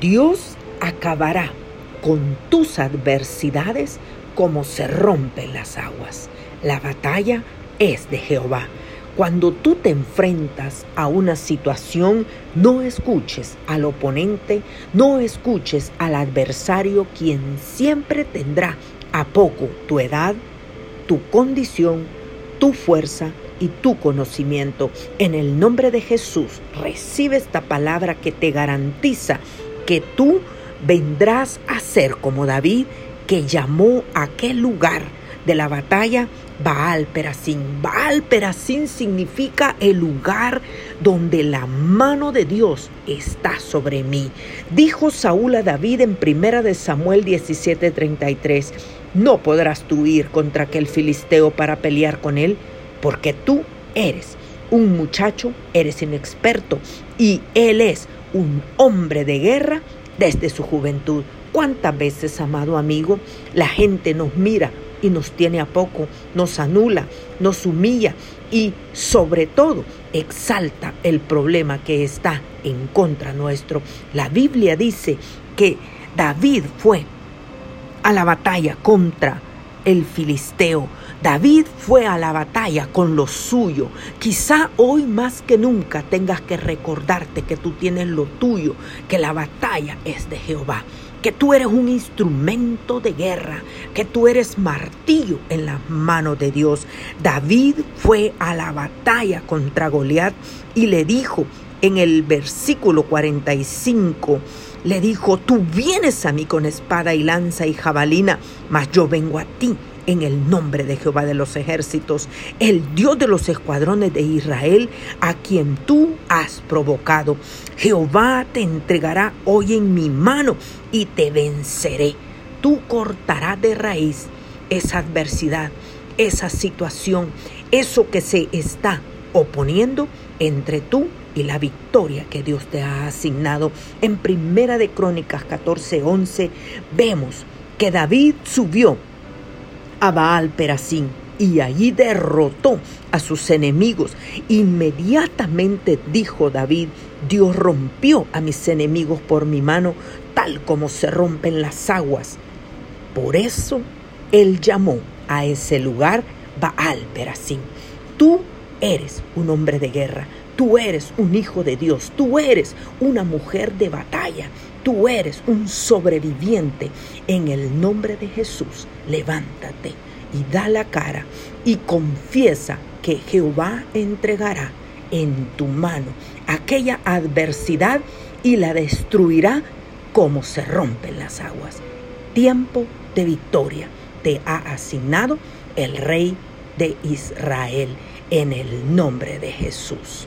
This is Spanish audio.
Dios acabará con tus adversidades como se rompen las aguas. La batalla es de Jehová. Cuando tú te enfrentas a una situación, no escuches al oponente, no escuches al adversario, quien siempre tendrá a poco tu edad, tu condición, tu fuerza y tu conocimiento. En el nombre de Jesús, recibe esta palabra que te garantiza que tú vendrás a ser como David, que llamó aquel lugar de la batalla Baal Perasín. Baal Perasín significa el lugar donde la mano de Dios está sobre mí. Dijo Saúl a David en primera de Samuel 17:33, no podrás tú ir contra aquel filisteo para pelear con él, porque tú eres un muchacho, eres inexperto y él es un hombre de guerra desde su juventud. ¿Cuántas veces, amado amigo, la gente nos mira y nos tiene a poco, nos anula, nos humilla y sobre todo exalta el problema que está en contra nuestro. La Biblia dice que David fue a la batalla contra el filisteo. David fue a la batalla con lo suyo. Quizá hoy más que nunca tengas que recordarte que tú tienes lo tuyo, que la batalla es de Jehová que tú eres un instrumento de guerra, que tú eres martillo en las manos de Dios. David fue a la batalla contra Goliat y le dijo en el versículo 45, le dijo, tú vienes a mí con espada y lanza y jabalina, mas yo vengo a ti en el nombre de Jehová de los ejércitos, el Dios de los escuadrones de Israel, a quien tú has provocado. Jehová te entregará hoy en mi mano y te venceré. Tú cortarás de raíz esa adversidad, esa situación, eso que se está oponiendo entre tú y la victoria que Dios te ha asignado. En Primera de Crónicas 14:11 vemos que David subió a Baal Perasín y allí derrotó a sus enemigos. Inmediatamente dijo David, Dios rompió a mis enemigos por mi mano, tal como se rompen las aguas. Por eso él llamó a ese lugar Baal Perasín. Tú eres un hombre de guerra, tú eres un hijo de Dios, tú eres una mujer de batalla, tú eres un sobreviviente. En el nombre de Jesús, levántate y da la cara y confiesa que Jehová entregará en tu mano aquella adversidad y la destruirá como se rompen las aguas. Tiempo de victoria te ha asignado el Rey de Israel en el nombre de Jesús.